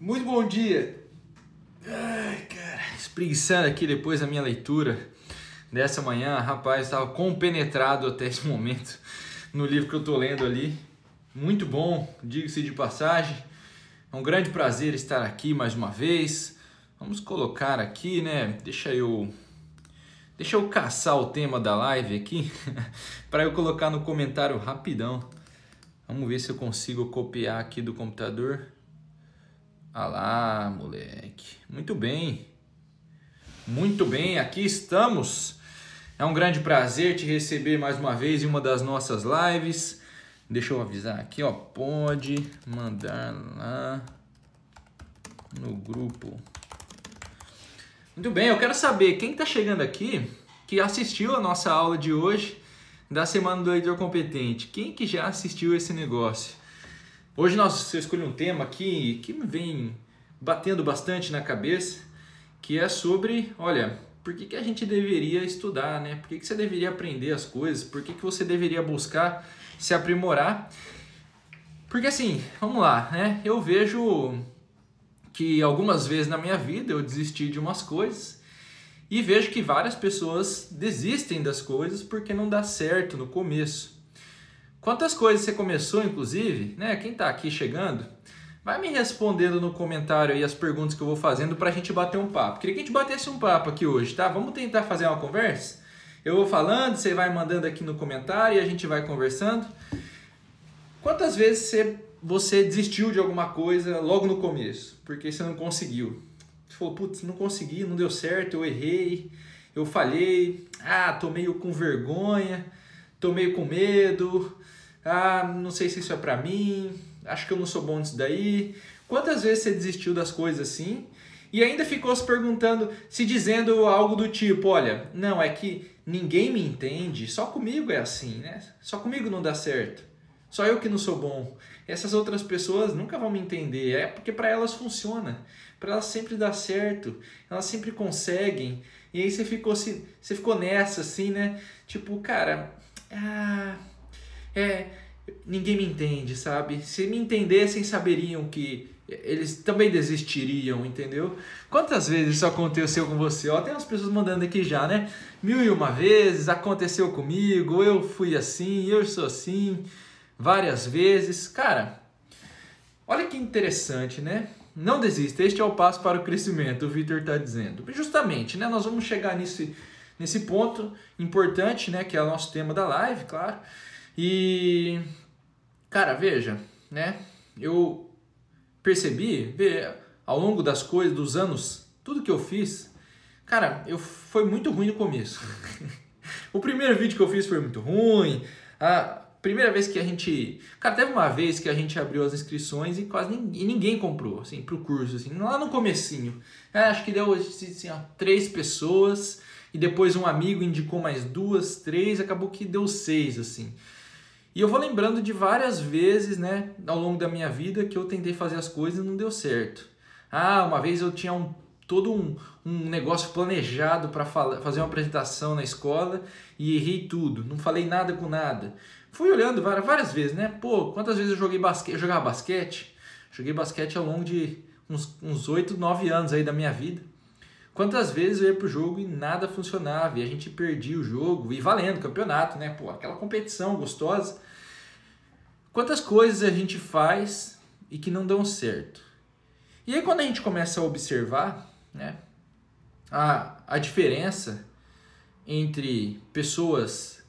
Muito bom dia. Ai, cara, espreguiçando aqui depois da minha leitura dessa manhã, rapaz, estava compenetrado até esse momento no livro que eu tô lendo ali. Muito bom, diga-se de passagem. É um grande prazer estar aqui mais uma vez. Vamos colocar aqui, né? Deixa eu Deixa eu caçar o tema da live aqui para eu colocar no comentário rapidão. Vamos ver se eu consigo copiar aqui do computador. Ah lá, moleque. Muito bem. Muito bem, aqui estamos. É um grande prazer te receber mais uma vez em uma das nossas lives. Deixa eu avisar aqui, ó. Pode mandar lá no grupo muito bem, eu quero saber quem está chegando aqui que assistiu a nossa aula de hoje da Semana do Leitor Competente. Quem que já assistiu esse negócio? Hoje nós eu escolhi um tema aqui que me vem batendo bastante na cabeça, que é sobre, olha, por que, que a gente deveria estudar, né? Por que, que você deveria aprender as coisas? Por que, que você deveria buscar se aprimorar? Porque assim, vamos lá, né? Eu vejo que algumas vezes na minha vida eu desisti de umas coisas e vejo que várias pessoas desistem das coisas porque não dá certo no começo. Quantas coisas você começou, inclusive, né? Quem está aqui chegando, vai me respondendo no comentário aí as perguntas que eu vou fazendo para a gente bater um papo. Queria que a gente batesse um papo aqui hoje, tá? Vamos tentar fazer uma conversa? Eu vou falando, você vai mandando aqui no comentário e a gente vai conversando. Quantas vezes você você desistiu de alguma coisa logo no começo, porque você não conseguiu. Você falou, putz, não consegui, não deu certo, eu errei, eu falhei, ah, tô meio com vergonha, tô meio com medo, ah, não sei se isso é pra mim, acho que eu não sou bom nisso daí. Quantas vezes você desistiu das coisas assim e ainda ficou se perguntando, se dizendo algo do tipo, olha, não, é que ninguém me entende, só comigo é assim, né? Só comigo não dá certo. Só eu que não sou bom essas outras pessoas nunca vão me entender. É porque para elas funciona. Para elas sempre dá certo. Elas sempre conseguem. E aí você ficou, você ficou nessa assim, né? Tipo, cara, ah, é, ninguém me entende, sabe? Se me entendessem, saberiam que eles também desistiriam, entendeu? Quantas vezes isso aconteceu com você? Ó, tem umas pessoas mandando aqui já, né? Mil e uma vezes aconteceu comigo, eu fui assim, eu sou assim várias vezes. Cara, olha que interessante, né? Não desista, este é o passo para o crescimento, o Victor está dizendo. Justamente, né? Nós vamos chegar nesse, nesse ponto importante, né? Que é o nosso tema da live, claro. E, cara, veja, né? Eu percebi, vê, ao longo das coisas, dos anos, tudo que eu fiz, cara, eu foi muito ruim no começo. o primeiro vídeo que eu fiz foi muito ruim. A, primeira vez que a gente. Cara, teve uma vez que a gente abriu as inscrições e quase ninguém, ninguém comprou, assim, pro curso, assim, lá no comecinho. É, acho que deu assim, ó, três pessoas e depois um amigo indicou mais duas, três, acabou que deu seis, assim. E eu vou lembrando de várias vezes, né, ao longo da minha vida que eu tentei fazer as coisas e não deu certo. Ah, uma vez eu tinha um, todo um, um negócio planejado para fazer uma apresentação na escola e errei tudo, não falei nada com nada. Fui olhando várias, várias vezes, né? Pô, quantas vezes eu joguei basquete, eu jogava basquete? Joguei basquete ao longo de uns, uns 8, 9 anos aí da minha vida. Quantas vezes eu ia pro jogo e nada funcionava, e a gente perdia o jogo, e valendo, campeonato, né? Pô, aquela competição gostosa. Quantas coisas a gente faz e que não dão certo. E aí quando a gente começa a observar, né? A, a diferença entre pessoas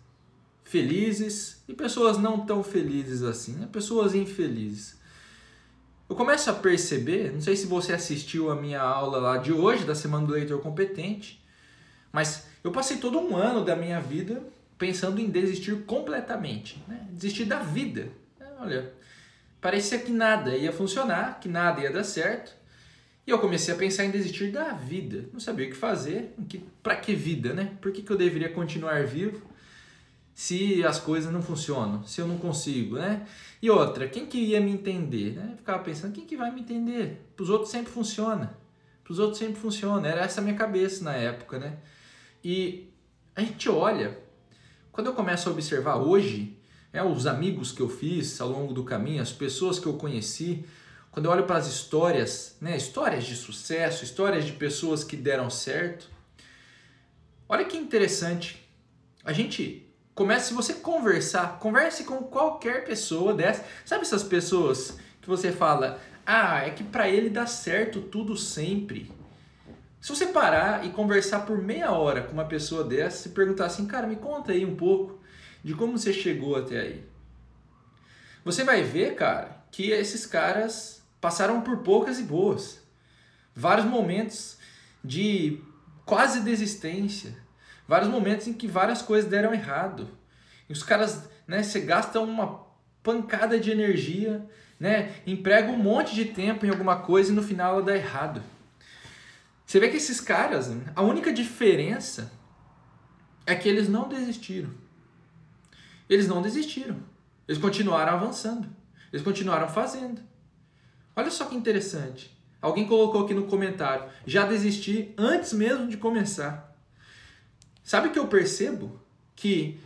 felizes e pessoas não tão felizes assim, né? pessoas infelizes. Eu começo a perceber, não sei se você assistiu a minha aula lá de hoje, da Semana do Leitor Competente, mas eu passei todo um ano da minha vida pensando em desistir completamente, né? desistir da vida. Olha, parecia que nada ia funcionar, que nada ia dar certo, e eu comecei a pensar em desistir da vida. Não sabia o que fazer, para que vida, né? Por que, que eu deveria continuar vivo? Se as coisas não funcionam, se eu não consigo, né? E outra, quem que ia me entender? Né? Eu ficava pensando, quem que vai me entender? Para os outros sempre funciona. Para os outros sempre funciona. Era essa a minha cabeça na época, né? E a gente olha, quando eu começo a observar hoje, é, os amigos que eu fiz ao longo do caminho, as pessoas que eu conheci, quando eu olho para as histórias, né, histórias de sucesso, histórias de pessoas que deram certo, olha que interessante. A gente começa, se você conversar, converse com qualquer pessoa dessa. Sabe essas pessoas que você fala, ah, é que para ele dá certo tudo sempre. Se você parar e conversar por meia hora com uma pessoa dessa e perguntar assim, cara, me conta aí um pouco de como você chegou até aí. Você vai ver, cara, que esses caras passaram por poucas e boas. Vários momentos de quase desistência. Vários momentos em que várias coisas deram errado. E os caras, né, você gasta uma pancada de energia, né, emprega um monte de tempo em alguma coisa e no final ela dá errado. Você vê que esses caras, a única diferença é que eles não desistiram. Eles não desistiram. Eles continuaram avançando. Eles continuaram fazendo. Olha só que interessante. Alguém colocou aqui no comentário: já desisti antes mesmo de começar. Sabe o que eu percebo? Que.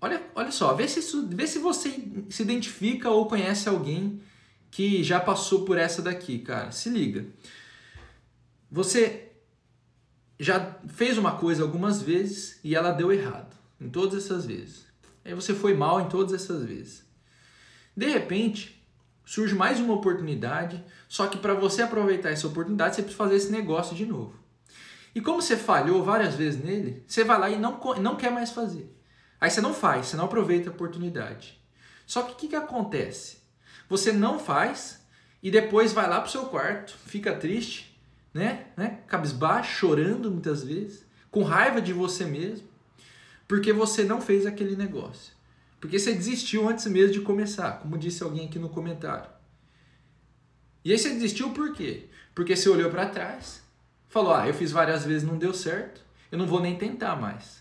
Olha, olha só, vê se, vê se você se identifica ou conhece alguém que já passou por essa daqui, cara. Se liga. Você já fez uma coisa algumas vezes e ela deu errado em todas essas vezes. Aí você foi mal em todas essas vezes. De repente, surge mais uma oportunidade, só que para você aproveitar essa oportunidade, você precisa fazer esse negócio de novo. E como você falhou várias vezes nele, você vai lá e não, não quer mais fazer. Aí você não faz, você não aproveita a oportunidade. Só que o que, que acontece? Você não faz e depois vai lá para o seu quarto, fica triste né? né? Cabisbaixo, chorando muitas vezes, com raiva de você mesmo, porque você não fez aquele negócio. Porque você desistiu antes mesmo de começar, como disse alguém aqui no comentário. E aí você desistiu por quê? Porque você olhou para trás, falou: "Ah, eu fiz várias vezes, não deu certo, eu não vou nem tentar mais".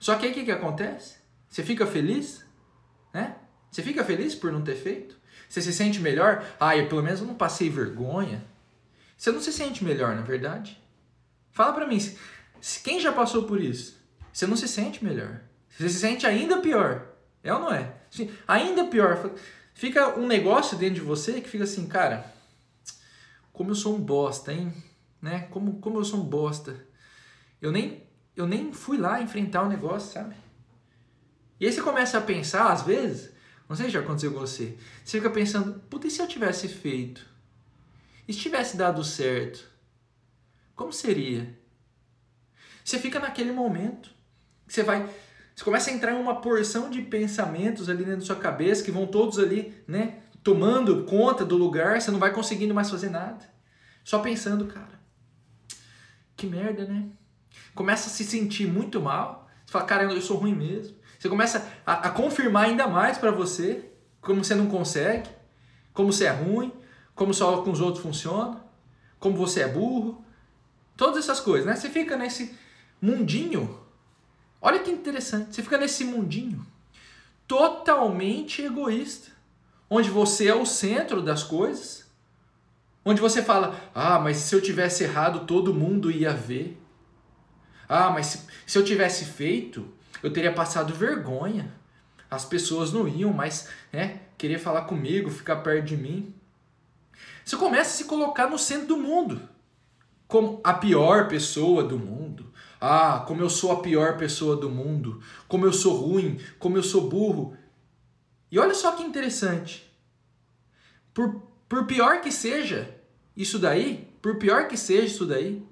Só que aí o que, que acontece? Você fica feliz? Né? Você fica feliz por não ter feito? Você se sente melhor? Ah, eu pelo menos não passei vergonha. Você não se sente melhor, na é verdade? Fala para mim, quem já passou por isso? Você não se sente melhor. Você se sente ainda pior. É ou não é? Ainda pior. Fica um negócio dentro de você que fica assim, cara, como eu sou um bosta, hein? Né? Como, como eu sou um bosta. Eu nem, eu nem fui lá enfrentar o negócio, sabe? E aí você começa a pensar, às vezes, não sei se já aconteceu com você, você fica pensando, puta, e se eu tivesse feito? E se tivesse dado certo, como seria? Você fica naquele momento, você vai, você começa a entrar em uma porção de pensamentos ali dentro da sua cabeça que vão todos ali, né, tomando conta do lugar, você não vai conseguindo mais fazer nada. Só pensando, cara, que merda, né? Começa a se sentir muito mal. Você fala, cara, eu sou ruim mesmo. Você começa a, a confirmar ainda mais para você como você não consegue, como você é ruim, como só com os outros funciona, como você é burro, todas essas coisas, né? Você fica nesse mundinho. Olha que interessante, você fica nesse mundinho totalmente egoísta, onde você é o centro das coisas, onde você fala: "Ah, mas se eu tivesse errado, todo mundo ia ver. Ah, mas se, se eu tivesse feito, eu teria passado vergonha. As pessoas não iam mais, né, querer falar comigo, ficar perto de mim." Você começa a se colocar no centro do mundo, como a pior pessoa do mundo. Ah, como eu sou a pior pessoa do mundo, como eu sou ruim, como eu sou burro. E olha só que interessante. Por, por pior que seja isso daí, por pior que seja isso daí,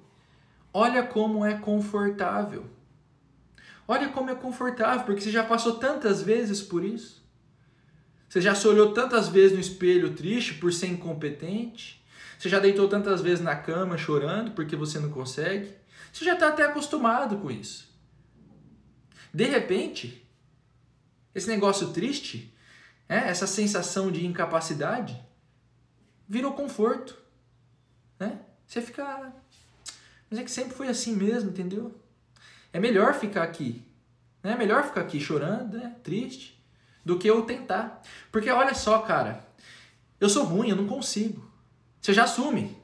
olha como é confortável. Olha como é confortável, porque você já passou tantas vezes por isso. Você já se olhou tantas vezes no espelho triste por ser incompetente? Você já deitou tantas vezes na cama chorando porque você não consegue? Você já está até acostumado com isso. De repente, esse negócio triste, é, essa sensação de incapacidade, virou conforto. Né? Você fica. Mas é que sempre foi assim mesmo, entendeu? É melhor ficar aqui. Né? É melhor ficar aqui chorando, né? triste do que eu tentar. Porque olha só, cara, eu sou ruim, eu não consigo. Você já assume.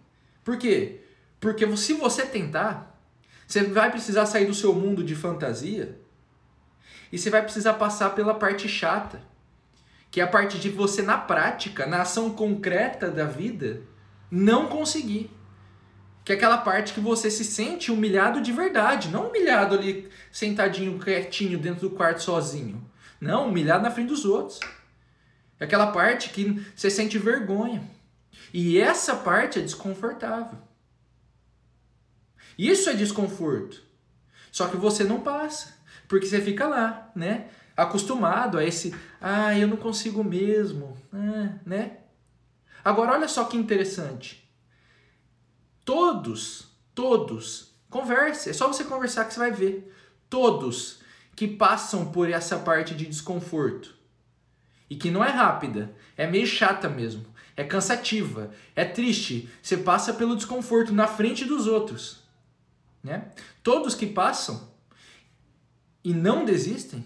Por quê? Porque se você tentar, você vai precisar sair do seu mundo de fantasia e você vai precisar passar pela parte chata, que é a parte de você na prática, na ação concreta da vida, não conseguir. Que é aquela parte que você se sente humilhado de verdade, não humilhado ali sentadinho, quietinho dentro do quarto sozinho. Não, humilhado na frente dos outros. É aquela parte que você sente vergonha. E essa parte é desconfortável. Isso é desconforto. Só que você não passa, porque você fica lá, né? Acostumado a esse, ah, eu não consigo mesmo, ah, né? Agora olha só que interessante. Todos, todos, converse, é só você conversar que você vai ver. Todos que passam por essa parte de desconforto e que não é rápida, é meio chata mesmo, é cansativa, é triste, você passa pelo desconforto na frente dos outros. Né? Todos que passam e não desistem,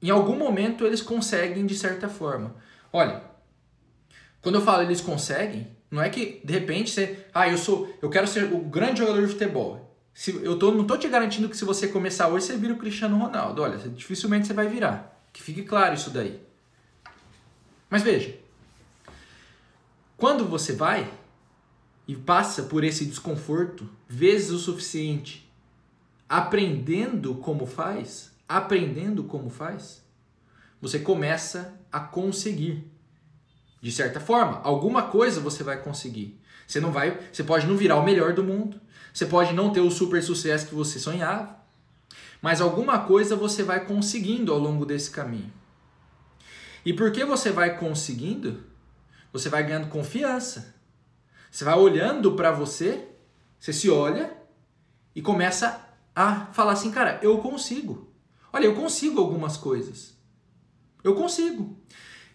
em algum momento eles conseguem de certa forma. Olha, quando eu falo eles conseguem, não é que de repente você, ah, eu sou, eu quero ser o grande jogador de futebol. Se, eu tô, não tô te garantindo que se você começar hoje você vira o Cristiano Ronaldo. Olha, dificilmente você vai virar. Que fique claro isso daí. Mas veja, quando você vai, e passa por esse desconforto vezes o suficiente, aprendendo como faz, aprendendo como faz, você começa a conseguir. De certa forma, alguma coisa você vai conseguir. Você não vai, você pode não virar o melhor do mundo, você pode não ter o super sucesso que você sonhava, mas alguma coisa você vai conseguindo ao longo desse caminho. E porque você vai conseguindo, você vai ganhando confiança. Você vai olhando para você, você se olha e começa a falar assim, cara, eu consigo. Olha, eu consigo algumas coisas. Eu consigo.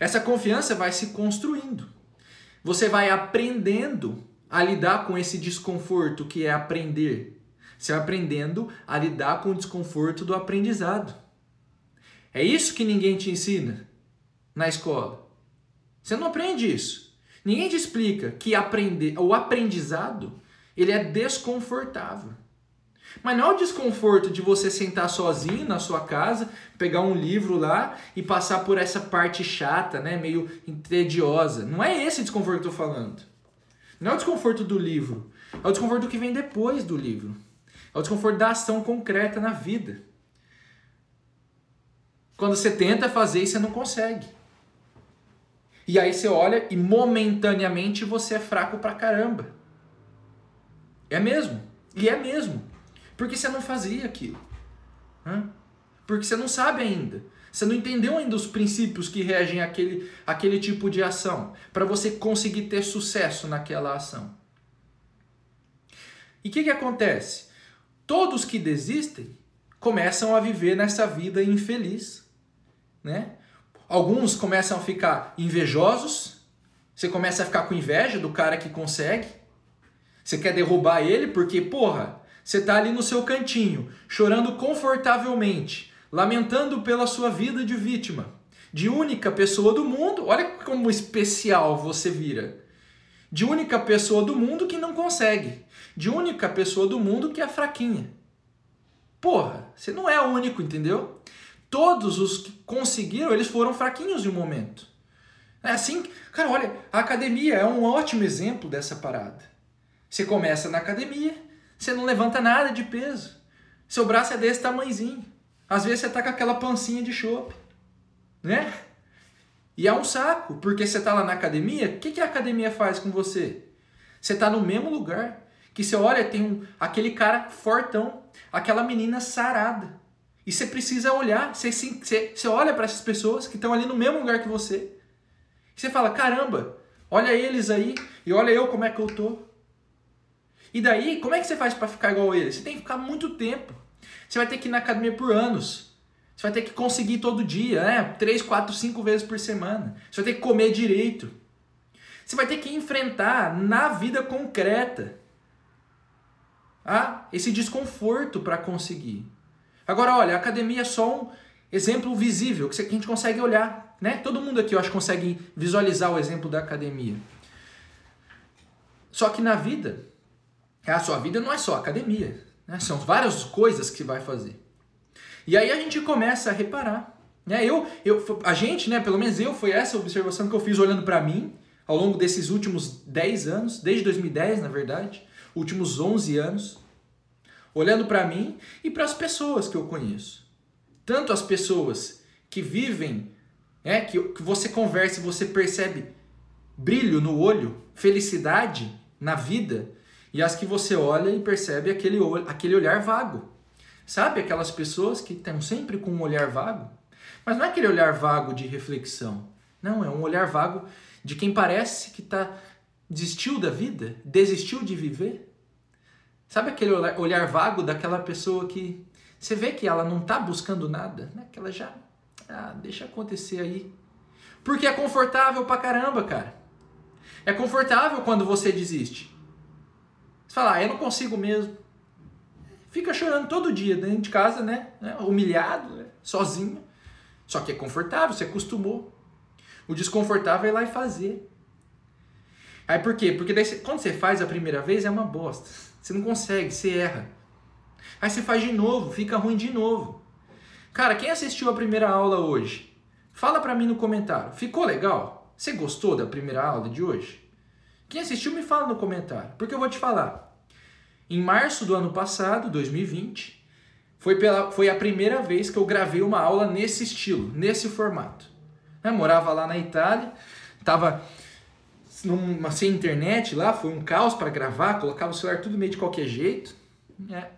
Essa confiança vai se construindo. Você vai aprendendo a lidar com esse desconforto que é aprender. Você vai aprendendo a lidar com o desconforto do aprendizado. É isso que ninguém te ensina na escola. Você não aprende isso. Ninguém te explica que aprender, o aprendizado ele é desconfortável. Mas não é o desconforto de você sentar sozinho na sua casa, pegar um livro lá e passar por essa parte chata, né, meio tediosa. Não é esse desconforto que eu estou falando. Não é o desconforto do livro. É o desconforto que vem depois do livro. É o desconforto da ação concreta na vida. Quando você tenta fazer e você não consegue. E aí você olha e momentaneamente você é fraco pra caramba. É mesmo. E é mesmo. Porque você não fazia aquilo. Porque você não sabe ainda. Você não entendeu ainda os princípios que regem aquele, aquele tipo de ação. Para você conseguir ter sucesso naquela ação. E o que, que acontece? Todos que desistem começam a viver nessa vida infeliz. Né? Alguns começam a ficar invejosos, você começa a ficar com inveja do cara que consegue. Você quer derrubar ele porque, porra, você tá ali no seu cantinho, chorando confortavelmente, lamentando pela sua vida de vítima, de única pessoa do mundo. Olha como especial você vira. De única pessoa do mundo que não consegue, de única pessoa do mundo que é fraquinha. Porra, você não é único, entendeu? todos os que conseguiram, eles foram fraquinhos de um momento. É assim, cara, olha, a academia é um ótimo exemplo dessa parada. Você começa na academia, você não levanta nada de peso. Seu braço é desse tamanhozinho. Às vezes você tá com aquela pancinha de chope, né? E é um saco, porque você tá lá na academia, o que, que a academia faz com você? Você tá no mesmo lugar, que você olha, tem um, aquele cara fortão, aquela menina sarada. E você precisa olhar, você, você, você olha para essas pessoas que estão ali no mesmo lugar que você. E você fala: caramba, olha eles aí e olha eu como é que eu tô. E daí, como é que você faz para ficar igual a eles? Você tem que ficar muito tempo. Você vai ter que ir na academia por anos. Você vai ter que conseguir todo dia, né? Três, quatro, cinco vezes por semana. Você vai ter que comer direito. Você vai ter que enfrentar na vida concreta ah, esse desconforto para conseguir. Agora, olha, a academia é só um exemplo visível que a gente consegue olhar, né? Todo mundo aqui, eu acho, consegue visualizar o exemplo da academia. Só que na vida, a sua vida não é só academia, né? São várias coisas que você vai fazer. E aí a gente começa a reparar Né? Eu, eu, a gente, né, pelo menos eu, foi essa observação que eu fiz olhando para mim ao longo desses últimos 10 anos, desde 2010, na verdade, últimos 11 anos, olhando para mim e para as pessoas que eu conheço. Tanto as pessoas que vivem, é, que, que você conversa e você percebe brilho no olho, felicidade na vida, e as que você olha e percebe aquele, aquele olhar vago. Sabe aquelas pessoas que estão sempre com um olhar vago? Mas não é aquele olhar vago de reflexão. Não, é um olhar vago de quem parece que tá, desistiu da vida, desistiu de viver. Sabe aquele olhar, olhar vago daquela pessoa que você vê que ela não está buscando nada, né? que ela já ah, deixa acontecer aí. Porque é confortável pra caramba, cara. É confortável quando você desiste. Você fala, ah, eu não consigo mesmo. Fica chorando todo dia dentro de casa, né? Humilhado, né? sozinho. Só que é confortável, você acostumou. O desconfortável é ir lá e fazer. Aí por quê? Porque daí, quando você faz a primeira vez é uma bosta. Você não consegue, você erra. Aí você faz de novo, fica ruim de novo. Cara, quem assistiu a primeira aula hoje? Fala pra mim no comentário. Ficou legal? Você gostou da primeira aula de hoje? Quem assistiu me fala no comentário, porque eu vou te falar. Em março do ano passado, 2020, foi, pela, foi a primeira vez que eu gravei uma aula nesse estilo, nesse formato. Eu né, morava lá na Itália, tava numa, sem internet lá, foi um caos para gravar, colocava o celular tudo meio de qualquer jeito. Né?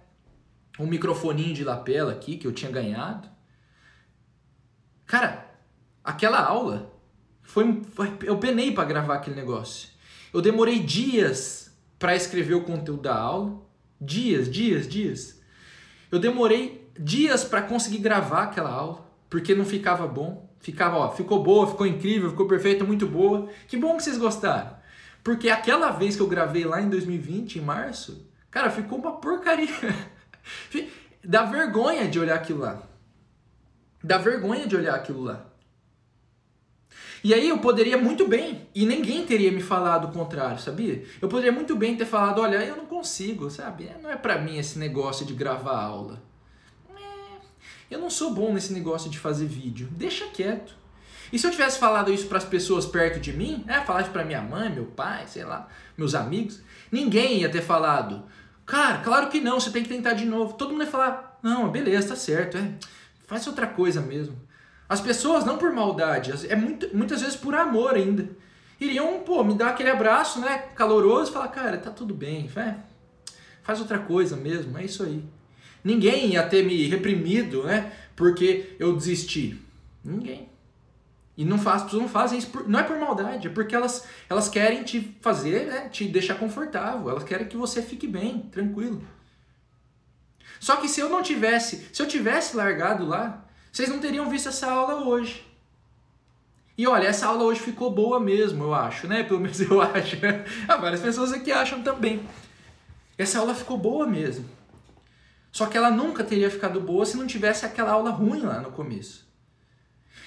Um microfoninho de lapela aqui que eu tinha ganhado. Cara, aquela aula foi eu penei para gravar aquele negócio. Eu demorei dias para escrever o conteúdo da aula, dias, dias, dias. Eu demorei dias para conseguir gravar aquela aula, porque não ficava bom. Ficava, ó, ficou boa, ficou incrível, ficou perfeita, muito boa. Que bom que vocês gostaram. Porque aquela vez que eu gravei lá em 2020, em março, cara, ficou uma porcaria. Dá vergonha de olhar aquilo lá. Dá vergonha de olhar aquilo lá. E aí eu poderia muito bem, e ninguém teria me falado o contrário, sabia? Eu poderia muito bem ter falado, olha, eu não consigo, sabe? Não é para mim esse negócio de gravar aula. É, eu não sou bom nesse negócio de fazer vídeo. Deixa quieto. E se eu tivesse falado isso para as pessoas perto de mim, é, falar isso para minha mãe, meu pai, sei lá, meus amigos, ninguém ia ter falado, cara, claro que não, você tem que tentar de novo. Todo mundo ia falar, não, beleza, tá certo, é, faz outra coisa mesmo. As pessoas, não por maldade, é muito, muitas vezes por amor ainda. Iriam, pô, me dar aquele abraço, né, caloroso falar, cara, tá tudo bem, faz outra coisa mesmo, é isso aí. Ninguém ia ter me reprimido, né, porque eu desisti. Ninguém. E não faz, as pessoas não fazem isso, por, não é por maldade, é porque elas, elas querem te fazer, né, te deixar confortável, elas querem que você fique bem, tranquilo. Só que se eu não tivesse, se eu tivesse largado lá, vocês não teriam visto essa aula hoje. E olha, essa aula hoje ficou boa mesmo, eu acho, né? Pelo menos eu acho. Há várias pessoas aqui acham também. Essa aula ficou boa mesmo. Só que ela nunca teria ficado boa se não tivesse aquela aula ruim lá no começo.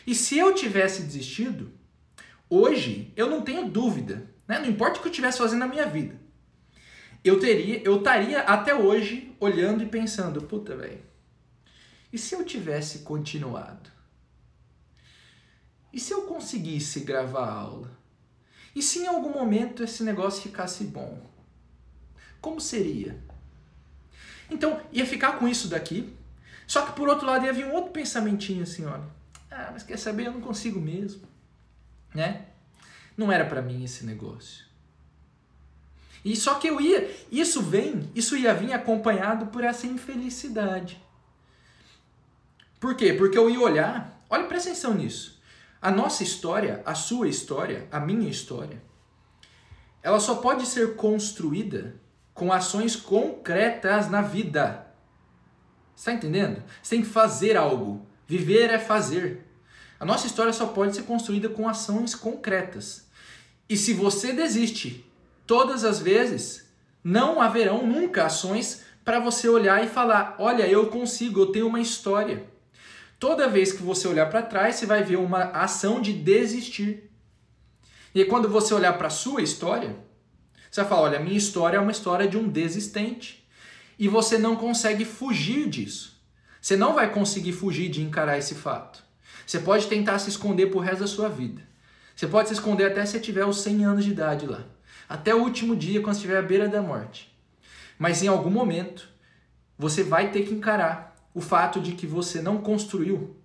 E se eu tivesse desistido, hoje eu não tenho dúvida, né? não importa o que eu estivesse fazendo na minha vida, eu teria, eu estaria até hoje olhando e pensando, puta, velho, e se eu tivesse continuado? E se eu conseguisse gravar a aula? E se em algum momento esse negócio ficasse bom? Como seria? Então, ia ficar com isso daqui, só que por outro lado ia vir um outro pensamentinho assim, olha, ah, mas quer saber, eu não consigo mesmo, né? Não era para mim esse negócio. E só que eu ia, isso vem, isso ia vir acompanhado por essa infelicidade. Por quê? Porque eu ia olhar, olha, presta atenção nisso. A nossa história, a sua história, a minha história, ela só pode ser construída com ações concretas na vida. Está entendendo? Que fazer algo. Viver é fazer. A nossa história só pode ser construída com ações concretas. E se você desiste todas as vezes, não haverão nunca ações para você olhar e falar: olha, eu consigo, eu tenho uma história. Toda vez que você olhar para trás, você vai ver uma ação de desistir. E quando você olhar para a sua história, você vai falar: olha, minha história é uma história de um desistente. E você não consegue fugir disso. Você não vai conseguir fugir de encarar esse fato. Você pode tentar se esconder pro resto da sua vida. Você pode se esconder até você tiver os 100 anos de idade lá. Até o último dia, quando estiver à beira da morte. Mas em algum momento, você vai ter que encarar o fato de que você não construiu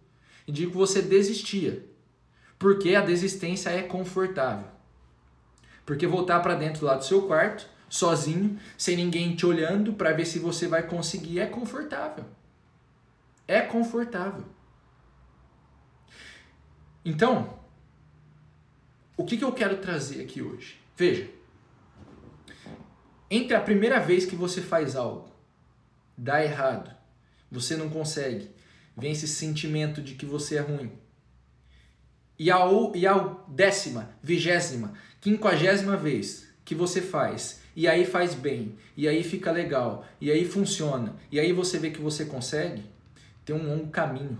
e de que você desistia. Porque a desistência é confortável. Porque voltar para dentro lá do seu quarto, sozinho, sem ninguém te olhando para ver se você vai conseguir, é confortável. É confortável. Então, o que, que eu quero trazer aqui hoje? Veja, entre a primeira vez que você faz algo, dá errado, você não consegue, vem esse sentimento de que você é ruim. E a, e a décima, vigésima, quinquagésima vez que você faz, e aí faz bem, e aí fica legal, e aí funciona, e aí você vê que você consegue, tem um longo caminho.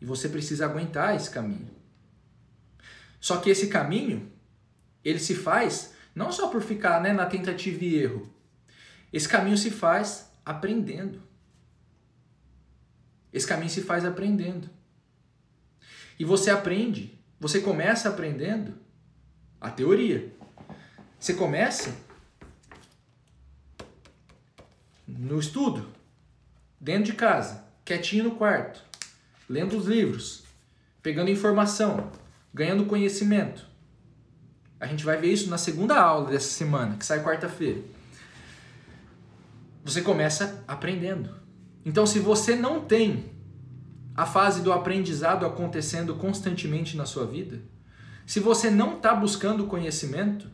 E você precisa aguentar esse caminho. Só que esse caminho, ele se faz não só por ficar né, na tentativa e erro. Esse caminho se faz aprendendo. Esse caminho se faz aprendendo. E você aprende, você começa aprendendo a teoria. Você começa no estudo, dentro de casa, quietinho no quarto, lendo os livros, pegando informação, ganhando conhecimento. A gente vai ver isso na segunda aula dessa semana, que sai quarta-feira. Você começa aprendendo. Então, se você não tem a fase do aprendizado acontecendo constantemente na sua vida, se você não está buscando conhecimento,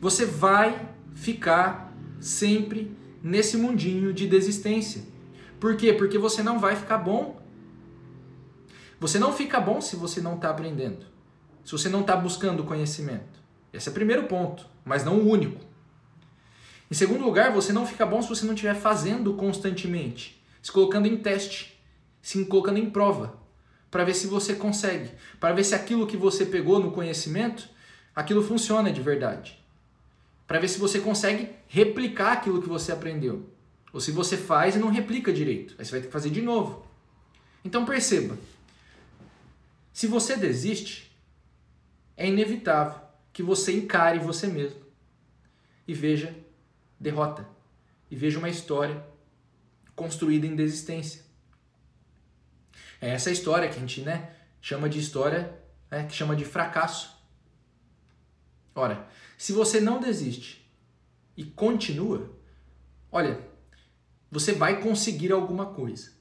você vai ficar sempre nesse mundinho de desistência. Por quê? Porque você não vai ficar bom. Você não fica bom se você não está aprendendo, se você não está buscando conhecimento. Esse é o primeiro ponto, mas não o único. Em segundo lugar, você não fica bom se você não estiver fazendo constantemente, se colocando em teste, se colocando em prova, para ver se você consegue, para ver se aquilo que você pegou no conhecimento, aquilo funciona de verdade. Para ver se você consegue replicar aquilo que você aprendeu. Ou se você faz e não replica direito, aí você vai ter que fazer de novo. Então perceba, se você desiste, é inevitável que você encare você mesmo e veja derrota e veja uma história construída em desistência. É essa história que a gente né, chama de história, né, que chama de fracasso. Ora, se você não desiste e continua, olha, você vai conseguir alguma coisa.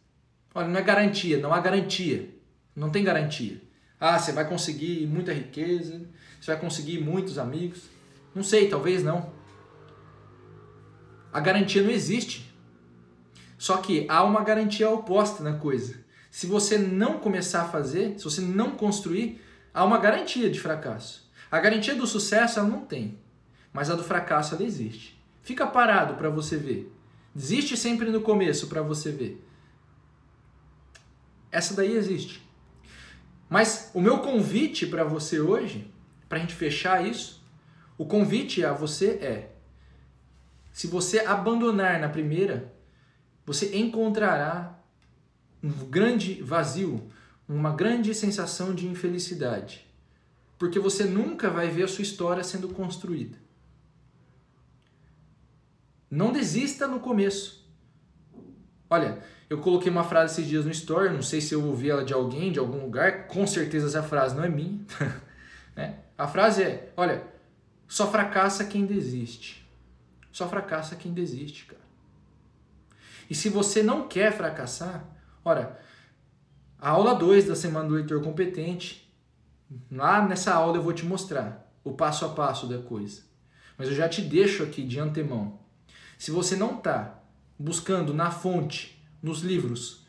Olha, não é garantia, não há garantia. Não tem garantia. Ah, você vai conseguir muita riqueza, você vai conseguir muitos amigos. Não sei, talvez não. A garantia não existe. Só que há uma garantia oposta na coisa. Se você não começar a fazer, se você não construir, há uma garantia de fracasso. A garantia do sucesso ela não tem, mas a do fracasso ela existe. Fica parado para você ver. Desiste sempre no começo para você ver. Essa daí existe. Mas o meu convite para você hoje, para a gente fechar isso, o convite a você é: se você abandonar na primeira, você encontrará um grande vazio, uma grande sensação de infelicidade, porque você nunca vai ver a sua história sendo construída. Não desista no começo. Olha, eu coloquei uma frase esses dias no story, não sei se eu ouvi ela de alguém, de algum lugar, com certeza essa frase não é minha. né? A frase é: olha, só fracassa quem desiste. Só fracassa quem desiste, cara. E se você não quer fracassar, ora, a aula 2 da semana do leitor competente, lá nessa aula eu vou te mostrar o passo a passo da coisa. Mas eu já te deixo aqui de antemão se você não está buscando na fonte, nos livros,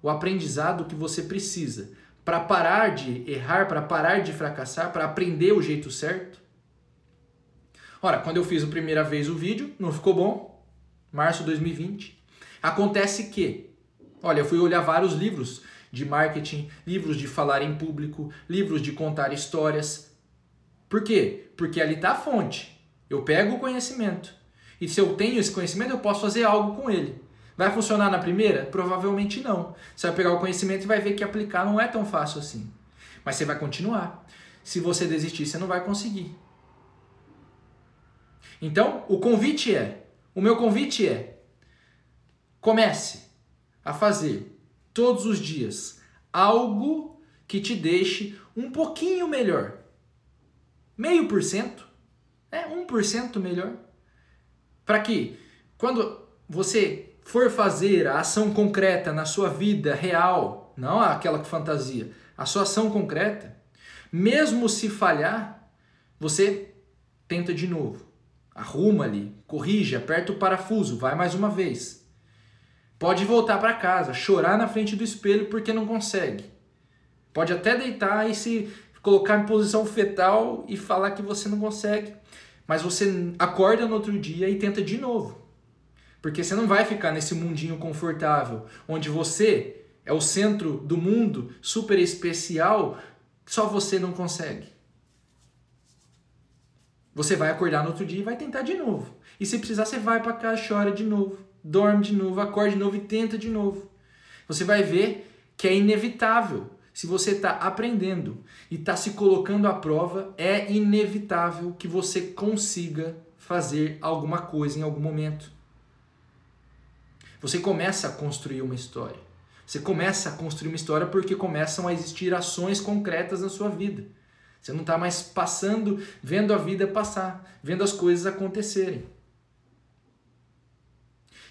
o aprendizado que você precisa para parar de errar, para parar de fracassar, para aprender o jeito certo. Ora, quando eu fiz a primeira vez o vídeo, não ficou bom, março de 2020. Acontece que, olha, eu fui olhar vários livros de marketing, livros de falar em público, livros de contar histórias. Por quê? Porque ali está a fonte. Eu pego o conhecimento, e se eu tenho esse conhecimento, eu posso fazer algo com ele. Vai funcionar na primeira? Provavelmente não. Você vai pegar o conhecimento e vai ver que aplicar não é tão fácil assim. Mas você vai continuar. Se você desistir, você não vai conseguir. Então, o convite é, o meu convite é, comece a fazer todos os dias algo que te deixe um pouquinho melhor. Meio por cento, é um por cento melhor. Para que quando você for fazer a ação concreta na sua vida real, não aquela fantasia, a sua ação concreta, mesmo se falhar, você tenta de novo. Arruma ali, corrige, aperta o parafuso, vai mais uma vez. Pode voltar para casa, chorar na frente do espelho porque não consegue. Pode até deitar e se colocar em posição fetal e falar que você não consegue. Mas você acorda no outro dia e tenta de novo. Porque você não vai ficar nesse mundinho confortável, onde você é o centro do mundo, super especial, só você não consegue. Você vai acordar no outro dia e vai tentar de novo. E se precisar, você vai para casa, chora de novo, dorme de novo, acorda de novo e tenta de novo. Você vai ver que é inevitável. Se você está aprendendo e está se colocando à prova, é inevitável que você consiga fazer alguma coisa em algum momento. Você começa a construir uma história. Você começa a construir uma história porque começam a existir ações concretas na sua vida. Você não está mais passando, vendo a vida passar, vendo as coisas acontecerem.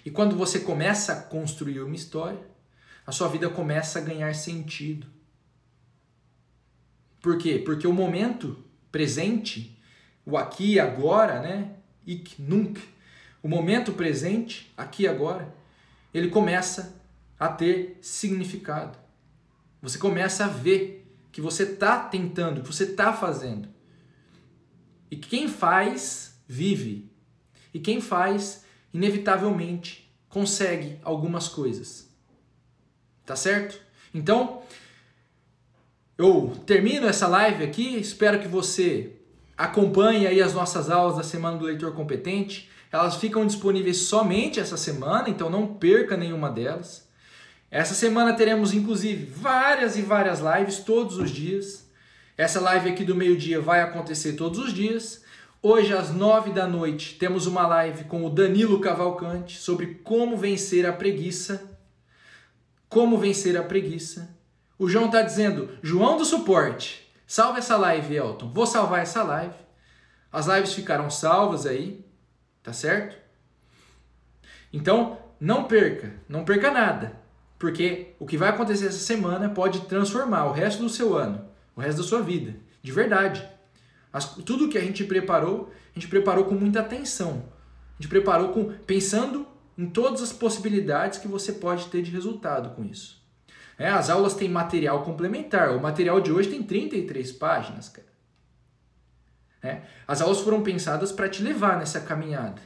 E quando você começa a construir uma história, a sua vida começa a ganhar sentido. Por quê? Porque o momento presente, o aqui e agora, né? Ik nunc, o momento presente, aqui e agora, ele começa a ter significado. Você começa a ver que você está tentando, que você está fazendo. E quem faz, vive. E quem faz, inevitavelmente, consegue algumas coisas. Tá certo? Então, eu termino essa live aqui, espero que você acompanhe aí as nossas aulas da Semana do Leitor Competente. Elas ficam disponíveis somente essa semana, então não perca nenhuma delas. Essa semana teremos inclusive várias e várias lives todos os dias. Essa live aqui do meio-dia vai acontecer todos os dias. Hoje às nove da noite temos uma live com o Danilo Cavalcante sobre como vencer a preguiça. Como vencer a preguiça. O João está dizendo, João do suporte, salva essa live, Elton. Vou salvar essa live. As lives ficaram salvas aí, tá certo? Então, não perca, não perca nada. Porque o que vai acontecer essa semana pode transformar o resto do seu ano, o resto da sua vida, de verdade. As, tudo que a gente preparou, a gente preparou com muita atenção. A gente preparou com pensando em todas as possibilidades que você pode ter de resultado com isso. É, as aulas têm material complementar. O material de hoje tem 33 páginas, cara. É, as aulas foram pensadas para te levar nessa caminhada,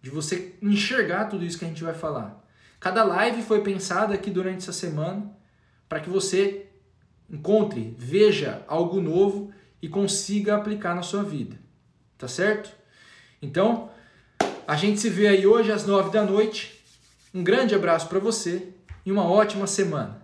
de você enxergar tudo isso que a gente vai falar. Cada live foi pensada aqui durante essa semana para que você encontre, veja algo novo e consiga aplicar na sua vida. Tá certo? Então, a gente se vê aí hoje às nove da noite. Um grande abraço para você e uma ótima semana.